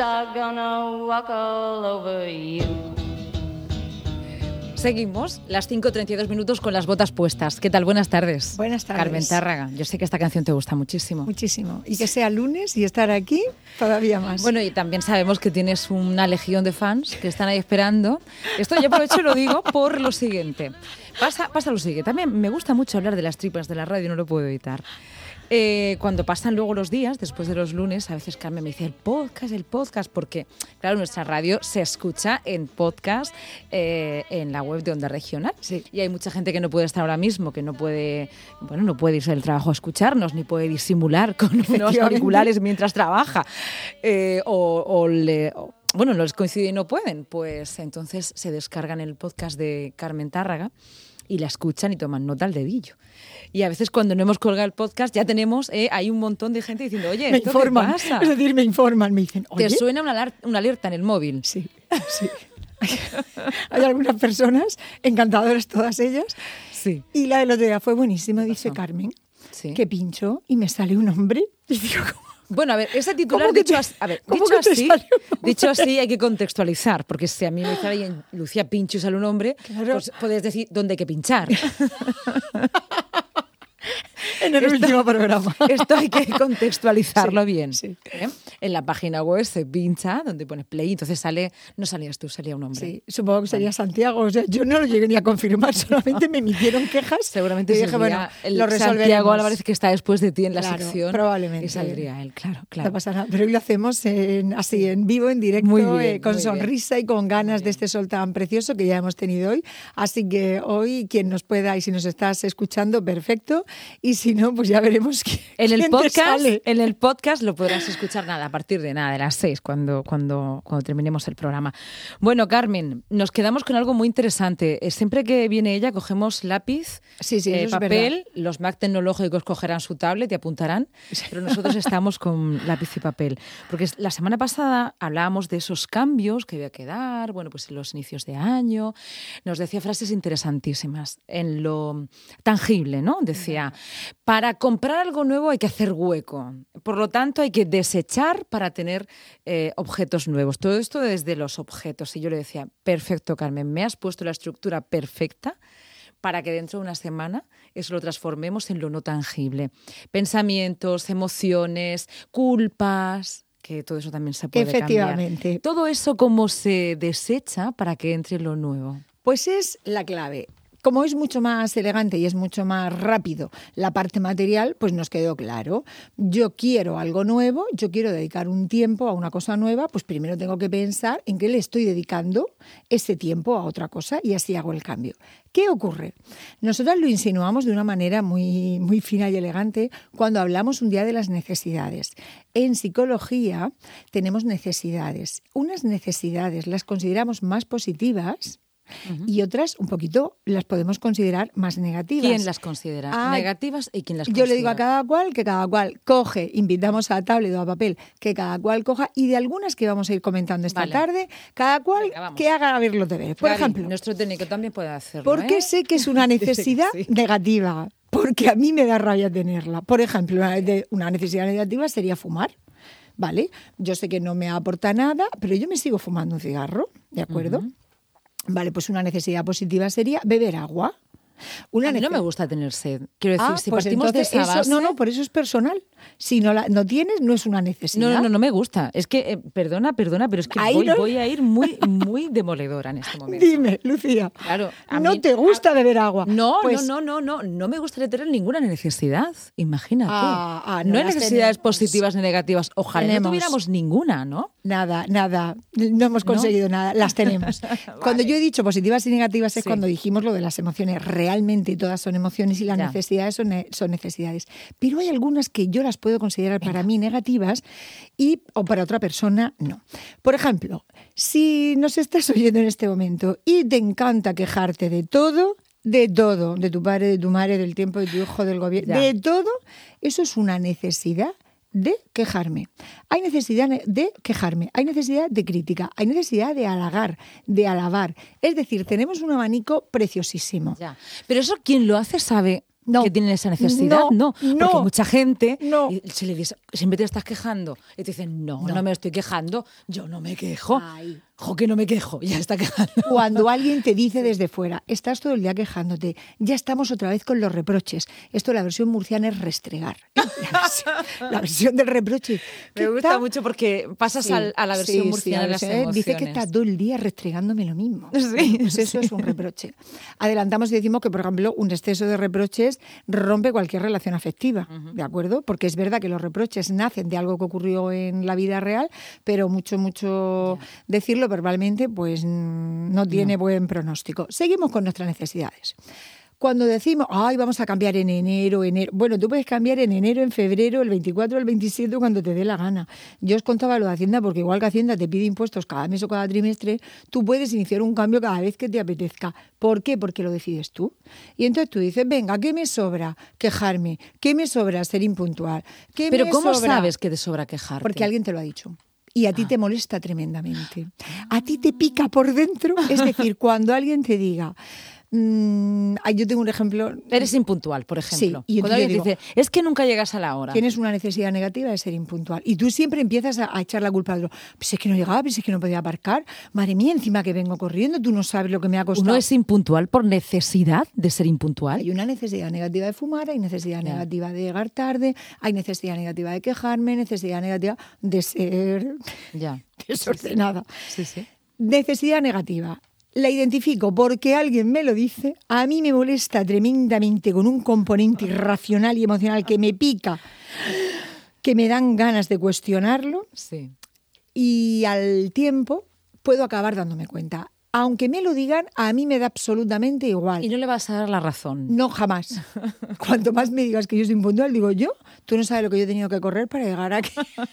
are gonna walk all over you. Seguimos, las 5.32 minutos con las botas puestas. ¿Qué tal? Buenas tardes. Buenas tardes. Carmen Tárraga. Yo sé que esta canción te gusta muchísimo. Muchísimo. Y que sea lunes y estar aquí todavía más. Bueno, y también sabemos que tienes una legión de fans que están ahí esperando. Esto yo aprovecho y lo digo por lo siguiente. Pasa, pasa lo siguiente. También me gusta mucho hablar de las tripas de la radio, no lo puedo evitar. Eh, cuando pasan luego los días, después de los lunes, a veces Carmen me dice el podcast, el podcast, porque claro, nuestra radio se escucha en podcast eh, en la web de Onda Regional. Sí. Y hay mucha gente que no puede estar ahora mismo, que no puede, bueno, no puede irse del trabajo a escucharnos, ni puede disimular con unos auriculares mientras trabaja. Eh, o, o le- o- bueno, no les coincide y no pueden, pues entonces se descargan el podcast de Carmen Tárraga y la escuchan y toman nota al dedillo. Y a veces cuando no hemos colgado el podcast ya tenemos, eh, hay un montón de gente diciendo, oye, me ¿esto informan. qué pasa? Es decir, me informan, me dicen, ¿Te oye, suena una, una alerta en el móvil? Sí, sí. Hay algunas personas, encantadoras todas ellas. Sí. Y la del otro día fue buenísima, dice? Carmen, Sí. que pincho y me sale un hombre. Y digo, ¿cómo? Bueno, a ver, ese titular ¿Cómo que dicho, te- así, a ver, cómo dicho, así, dicho hay que contextualizar, porque si a mí me dice alguien Lucía Pincho y sale un hombre, Claro. pues puedes decir dónde hay que pinchar. En el Esto- último programa. Esto hay que contextualizarlo Sí, bien. sí. ¿eh? En la página web se pincha donde pone play, entonces sale, no salías tú, salía un hombre. Sí, supongo que sería Santiago. O sea, yo no lo llegué ni a confirmar, solamente me emitieron quejas. Seguramente y dije, sería bueno, el lo Santiago. Álvarez que está después de ti en la Claro, sección. probablemente. Y saldría él, claro, No claro. pasa nada, pero hoy lo hacemos en- así en vivo, en directo, Muy bien, eh, con muy bien. sonrisa y con ganas de este sol tan precioso que ya hemos tenido hoy. Así que hoy quien nos pueda y si nos estás escuchando, perfecto. Y si no, pues ya veremos quién, En el podcast, sale. en el podcast lo podrás escuchar nada a partir de nada de las seis cuando cuando cuando terminemos el programa. Bueno, Carmen, nos quedamos con algo muy interesante. Eh, Siempre que viene ella cogemos lápiz, Sí, sí, eh, papel, los Mac tecnológicos cogerán su tablet y apuntarán, pero nosotros estamos con lápiz y papel, porque la semana pasada hablábamos de esos cambios que había que dar, bueno, pues en los inicios de año, nos decía frases interesantísimas en lo tangible, ¿no? Decía, para comprar algo nuevo hay que hacer hueco, por lo tanto hay que desechar para tener eh, objetos nuevos. Todo esto desde los objetos. Y yo le decía, perfecto, Carmen, me has puesto la estructura perfecta para que dentro de una semana eso lo transformemos en lo no tangible. Pensamientos, emociones, culpas, que todo eso también se puede Efectivamente. cambiar. Todo eso cómo se desecha para que entre lo nuevo. Pues es la clave. Como es mucho más elegante y es mucho más rápido la parte material, pues nos quedó claro. Yo quiero algo nuevo, yo quiero dedicar un tiempo a una cosa nueva, pues primero tengo que pensar en qué le estoy dedicando ese tiempo a otra cosa y así hago el cambio. ¿Qué ocurre? Nosotros lo insinuamos de una manera muy, muy fina y elegante cuando hablamos un día de las necesidades. En psicología tenemos necesidades. Unas necesidades las consideramos más positivas y otras un poquito las podemos considerar más negativas. ¿Quién las considera Ah, negativas y quién las Yo considera? le digo a cada cual que cada cual coge, invitamos a tablet o a papel, que cada cual coja y de algunas que vamos a ir comentando esta Vale. tarde, cada cual Venga, que haga ver los deberes. Por ejemplo, nuestro técnico también puede hacerlo. ¿por qué ¿eh? sé que es una necesidad sí. negativa? Porque a mí me da rabia tenerla. Por ejemplo, una necesidad negativa sería fumar. ¿Vale? Yo sé que no me aporta nada, pero yo me sigo fumando un cigarro, ¿de acuerdo? Vale, pues una necesidad positiva sería beber agua. Una A mí no me gusta tener sed. Quiero decir, Ah, si pues partimos de esa eso- base... no, no, por eso es personal. Si no la no tienes, no es una necesidad. No, no, no, no me gusta. Es que, eh, perdona, perdona, pero es que voy, no- voy a ir muy, muy demoledora en este momento. Dime, Lucía. Claro, a ¿No mí- te gusta beber agua? No, Pues- no, no, no, no, no me gustaría tener ninguna necesidad. Imagínate. Ah, ah, no no hay necesidades tenemos. positivas ni negativas. Ojalá Tenemos. no tuviéramos ninguna, ¿no? Nada, nada. No hemos conseguido nada. Las tenemos. Cuando yo he dicho positivas y negativas es Sí. cuando dijimos lo de las emociones realmente todas son emociones y las Ya. necesidades son, son necesidades. Pero hay algunas que yo las puedo considerar para mí negativas y o para otra persona no. Por ejemplo, si nos estás oyendo en este momento y te encanta quejarte de todo, de todo, de tu padre, de tu madre, del tiempo de tu hijo, del gobierno, Ya. de todo, eso es una necesidad de quejarme. Hay necesidad de quejarme, hay necesidad de crítica, hay necesidad de halagar, de alabar. Es decir, tenemos un abanico preciosísimo. Ya. Pero eso quien lo hace sabe No. que tiene esa necesidad. No, No, no. porque mucha gente No. se le dice, siempre te estás quejando. Y te dicen, no, no, No. me estoy quejando, yo no me quejo. Ay. Jo, que no me quejo, ya está quejando. Cuando alguien te dice desde fuera, estás todo el día quejándote, ya estamos otra vez con los reproches. Esto la versión murciana es restregar. La versión, la versión del reproche. Me ¿Qué gusta mucho porque pasas Sí, al- a la sí, versión sí, murciana de la emociones. Dice que está todo el día restregándome lo mismo. Sí, pues eso sí. es un reproche. Adelantamos y decimos que, por ejemplo, un exceso de reproches rompe cualquier relación afectiva, ¿de acuerdo? Porque es verdad que los reproches nacen de algo que ocurrió en la vida real, pero mucho, mucho decirlo verbalmente, pues mm, no tiene buen pronóstico. Seguimos con nuestras necesidades. Cuando decimos, ay, vamos a cambiar en enero, enero. Bueno, tú puedes cambiar en enero, en febrero, el 24, el 27, cuando te dé la gana. Yo os contaba lo de Hacienda, porque igual que Hacienda te pide impuestos cada mes o cada trimestre, tú puedes iniciar un cambio cada vez que te apetezca. ¿Por qué? Porque lo decides tú. Y entonces tú dices, venga, ¿qué me sobra? Quejarme. ¿Qué me sobra? Ser impuntual. ¿Qué Pero me ¿cómo sobra? sabes que te sobra quejarte? Porque alguien te lo ha dicho. Y a ti te molesta tremendamente. A ti te pica por dentro. Es decir, cuando alguien te diga. Mm, yo tengo un ejemplo. Eres impuntual, por ejemplo. y Cuando alguien te dice, es que nunca llegas a la hora. Tienes una necesidad negativa de ser impuntual. Y tú siempre empiezas a, a echar la culpa al otro. Pues es que no llegaba, pues es que no podía aparcar. Madre mía, encima que vengo corriendo, tú no sabes lo que me ha costado. Uno es impuntual por necesidad de ser impuntual. Hay una necesidad negativa de fumar, hay necesidad negativa de llegar tarde, hay necesidad negativa de quejarme, necesidad negativa de ser Ya. desordenada. Sí, sí. Necesidad negativa. La identifico porque alguien me lo dice, a mí me molesta tremendamente con un componente irracional y emocional que me pica, que me dan ganas de cuestionarlo Sí. y al tiempo puedo acabar dándome cuenta. Aunque me lo digan, a mí me da absolutamente igual. Y no le vas a dar la razón. No, jamás. Cuanto más me digas que yo soy impuntual, digo yo, tú no sabes lo que yo he tenido que correr para llegar aquí.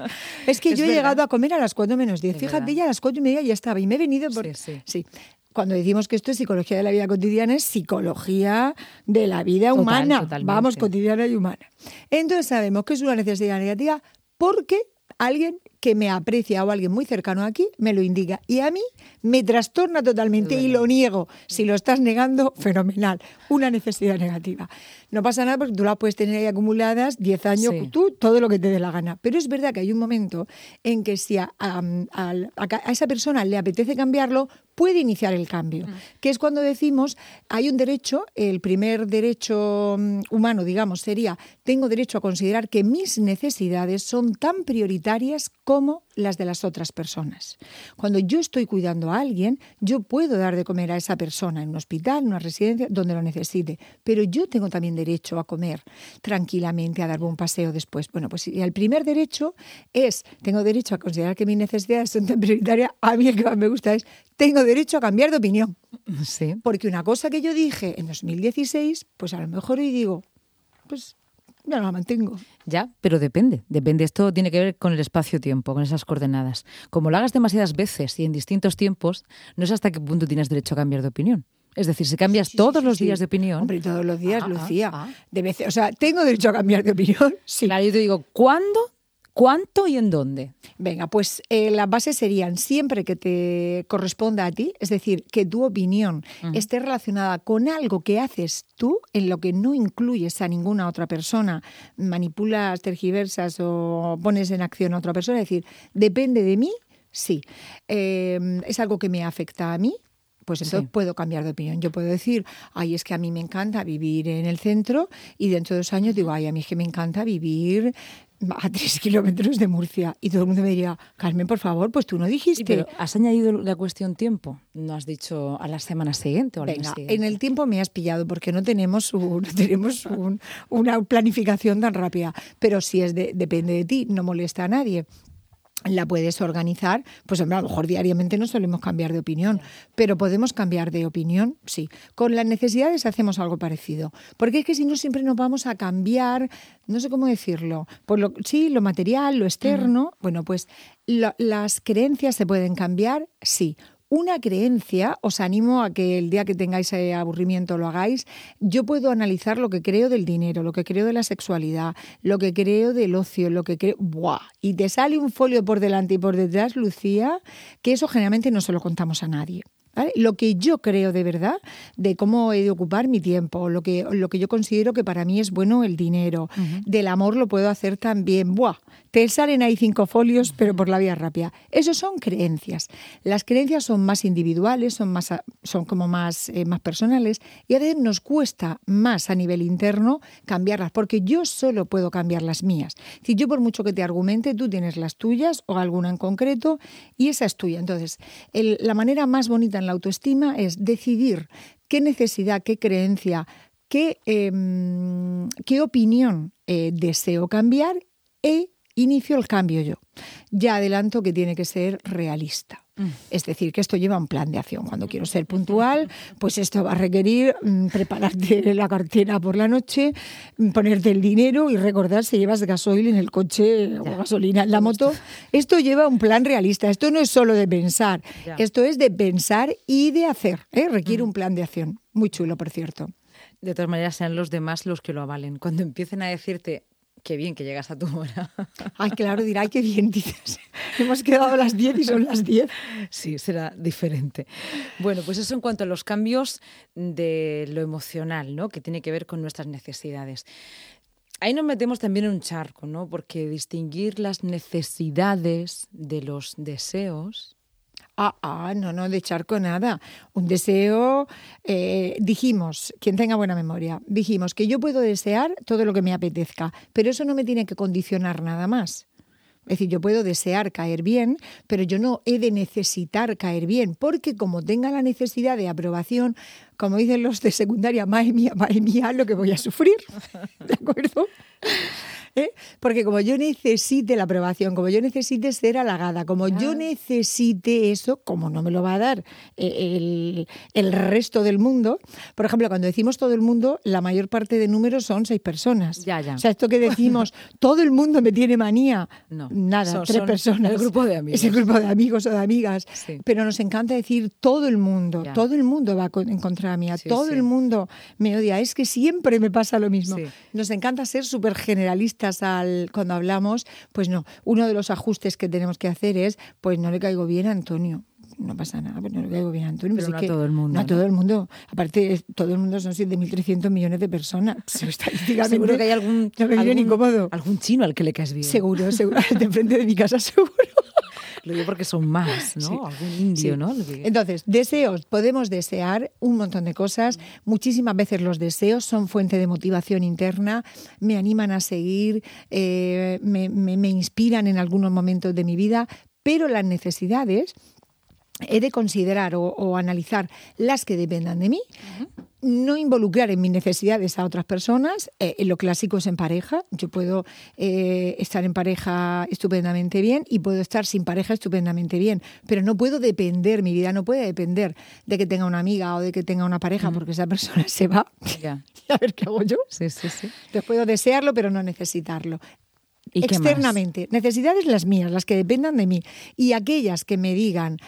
es que Es yo he llegado a comer a las 4 menos 10. Es Fíjate, verdad. ya a las 4 y media ya estaba y me he venido por... Sí, sí. Cuando decimos que esto es psicología de la vida cotidiana, es psicología de la vida Total, humana. totalmente. Vamos, cotidiana y humana. Entonces sabemos que es una necesidad negativa porque alguien que me aprecia o alguien muy cercano aquí me lo indica. Y a mí me trastorna totalmente y lo niego. Si lo estás negando, fenomenal. Una necesidad negativa. No pasa nada porque tú la puedes tener ahí acumuladas 10 años, Sí. tú todo lo que te dé la gana. Pero es verdad que hay un momento en que si a, a- al- a ca- a esa persona le apetece cambiarlo, puede iniciar el cambio. Que es cuando decimos, hay un derecho, el primer derecho mm, humano, digamos, sería, tengo derecho a considerar que mis necesidades son tan prioritarias como las de las otras personas. Cuando yo estoy cuidando a alguien, yo puedo dar de comer a esa persona en un hospital, en una residencia, donde lo necesite, pero yo tengo también derecho a comer tranquilamente, a darme un paseo después. Bueno, pues el primer derecho es, tengo derecho a considerar que mis necesidades son tan prioritarias, a mí el que más me gusta es, tengo derecho a cambiar de opinión. Sí. Porque una cosa que yo dije en 2016, pues a lo mejor hoy digo, pues ya no la mantengo. Ya, pero depende. Depende. Esto tiene que ver con el espacio-tiempo, con esas coordenadas. Como lo hagas demasiadas veces y en distintos tiempos, no es hasta qué punto tienes derecho a cambiar de opinión. Es decir, si cambias Sí, todos sí, los sí. días de opinión. Hombre, todos los días, Ah, ah, Lucía. ah. De veces, o sea, tengo derecho a cambiar de opinión. Sí. Claro, yo te digo, ¿cuándo, cuánto y en dónde? Venga, pues eh, las bases serían siempre que te corresponda a ti, es decir, que tu opinión esté relacionada con algo que haces tú, en lo que no incluyes a ninguna otra persona, manipulas, tergiversas o pones en acción a otra persona, es decir, depende de mí, sí. Eh, es algo que me afecta a mí, pues entonces Sí. puedo cambiar de opinión. Yo puedo decir, ay, es que a mí me encanta vivir en el centro y dentro de dos años digo, ay, a mí es que me encanta vivir a tres kilómetros de Murcia. Y todo el mundo me diría, Carmen, por favor, pues tú no dijiste. Sí, pero ¿has añadido la cuestión tiempo? ¿No has dicho a la semana siguiente o al mes Venga, siguiente? en el tiempo me has pillado porque no tenemos, un- no tenemos un- una planificación tan rápida. Pero si es de, depende de ti, no molesta a nadie. La puedes organizar, pues hombre, a lo mejor diariamente no solemos cambiar de opinión, pero podemos cambiar de opinión, sí. Con las necesidades hacemos algo parecido, porque es que si no siempre nos vamos a cambiar, no sé cómo decirlo, por lo, sí, lo material, lo externo, bueno, pues lo- las creencias se pueden cambiar, sí. Una creencia, os animo a que el día que tengáis eh, aburrimiento lo hagáis. Yo puedo analizar lo que creo del dinero, lo que creo de la sexualidad, lo que creo del ocio, lo que creo. ¡Buah! Y te sale un folio por delante y por detrás, Lucía, que eso generalmente no se lo contamos a nadie. ¿vale? Lo que yo creo de verdad de cómo he de ocupar mi tiempo, lo que, lo que yo considero que para mí es bueno el dinero. Del amor lo puedo hacer también. ¡Buah! Te salen ahí cinco folios, pero por la vía rápida. Eso son creencias. Las creencias son más individuales, son, más, son como más, eh, más personales y a veces nos cuesta más a nivel interno cambiarlas, porque yo solo puedo cambiar las mías. Si yo por mucho que te argumente, tú tienes las tuyas o alguna en concreto y esa es tuya. Entonces, la manera más bonita en la autoestima es decidir qué necesidad, qué creencia, qué, em, qué opinión eh, deseo cambiar e inicio el cambio yo. Ya adelanto que tiene que ser realista. Es decir, que esto lleva un plan de acción. Cuando quiero ser puntual, pues esto va a requerir mm, prepararte la cartera por la noche, mm, ponerte el dinero y recordar si llevas gasoil en el coche o gasolina en la moto. Esto lleva un plan realista. Esto no es solo de pensar, Ya. esto es de pensar y de hacer. ¿eh? Requiere un plan de acción. Muy chulo, por cierto. De todas maneras, sean los demás los que lo avalen. Cuando empiecen a decirte, qué bien que llegas a tu hora. Ay, claro, dirá, ay, qué bien, dices. Hemos quedado a las 10 y son las 10. Sí, será diferente. Bueno, pues eso en cuanto a los cambios de lo emocional, ¿no? Que tiene que ver con nuestras necesidades. Ahí nos metemos también en un charco, ¿no? Porque distinguir las necesidades de los deseos. Ah, ah, no, no, de charco nada. Un deseo, eh, dijimos, quien tenga buena memoria, dijimos que yo puedo desear todo lo que me apetezca, pero eso no me tiene que condicionar nada más. Es decir, yo puedo desear caer bien, pero yo no he de necesitar caer bien, porque como tenga la necesidad de aprobación, como dicen los de secundaria, madre mía, madre mía, lo que voy a sufrir. ¿De acuerdo? ¿Eh? Porque como yo necesite la aprobación, como yo necesite ser halagada, como yo necesite eso, como no me lo va a dar eh, el, el resto del mundo, por ejemplo, cuando decimos todo el mundo, la mayor parte de números son seis personas. Ya, ya. O sea, esto que decimos, todo el mundo me tiene manía, No, nada, son- tres son personas. el grupo de amigos. Es el grupo de amigos o de amigas. Sí. Pero nos encanta decir todo el mundo, Ya. todo el mundo va en contra de mí, a Sí, todo sí. el mundo me odia. Es que siempre me pasa lo mismo. Nos encanta ser súper generalistas al, cuando hablamos. Pues no, uno de los ajustes que tenemos que hacer es, pues no le caigo bien a Antonio. No pasa nada, pues no le caigo bien a Antonio. Pero pues no a todo el mundo, No a todo el mundo. Aparte, todo el mundo son 7.300 millones de personas. Seguro que hay algún, No me viene algún, incómodo. algún chino al que le caes bien. Seguro, seguro. De enfrente de mi casa, seguro. Lo digo porque son más, ¿no? Sí. Algún indio, Sí. ¿no? Entonces, deseos. Podemos desear un montón de cosas. Muchísimas veces los deseos son fuente de motivación interna, me animan a seguir, eh, me, me- me inspiran en algunos momentos de mi vida, pero las necesidades he de considerar o, o analizar las que dependan de mí, no involucrar en mis necesidades a otras personas. eh, lo clásico es en pareja. Yo puedo eh, estar en pareja estupendamente bien y puedo estar sin pareja estupendamente bien, pero no puedo depender, mi vida no puede depender de que tenga una amiga o de que tenga una pareja, porque esa persona se va. Ya. a ver qué hago yo. Sí, sí, sí. Entonces puedo desearlo, pero no necesitarlo. ¿Y? Externamente, necesidades las mías, las que dependan de mí. Y aquellas que me digan,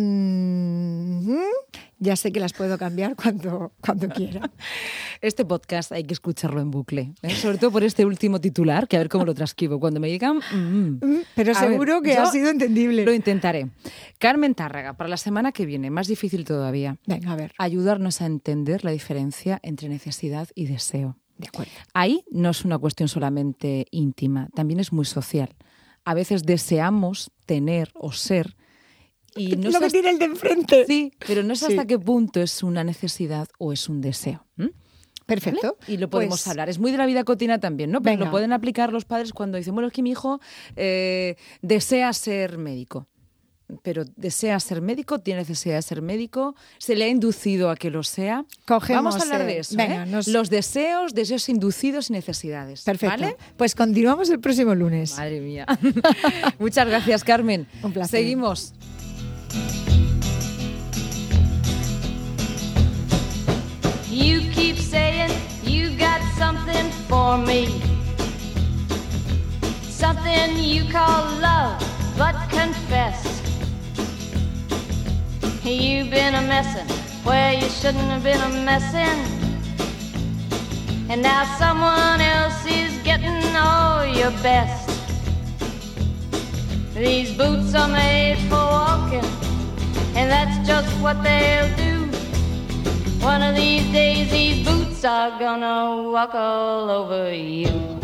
"Mm, ya sé que las puedo cambiar cuando, cuando quiera. Este podcast hay que escucharlo en bucle, ¿eh? sobre todo por este último titular, que a ver cómo lo transcribo. Cuando me digan... mm, Mm, Pero ver, seguro que ha sido entendible. Lo intentaré. Carmen Tárraga, para la semana que viene, más difícil todavía, Venga, a ver. ayudarnos a entender la diferencia entre necesidad y deseo. De acuerdo. Ahí no es una cuestión solamente íntima, también es muy social. A veces deseamos tener o ser y no Lo que tiene el de enfrente. Sí, pero no sé Sí. hasta qué punto es una necesidad o es un deseo. Perfecto. Y lo podemos Pues, hablar. Es muy de la vida cotidiana también, ¿no? Pero Venga. lo pueden aplicar los padres cuando dicen, bueno, es que mi hijo eh, desea ser médico. pero desea ser médico, tiene necesidad de ser médico, se le ha inducido a que lo sea. Cogemos, Vamos a hablar eh, de eso. venga, ¿eh? nos- Los deseos, deseos inducidos y necesidades. Perfecto. ¿vale? Pues continuamos el próximo lunes. Madre mía. Muchas gracias, Carmen. Un placer. Seguimos. You keep saying you got something for me. Something you call love, but confess. You've been a messin' where you shouldn't have been a messin'. And now someone else is getting all your best. These boots are made for walking, and that's just what they'll do. One of these days, these boots are gonna walk all over you.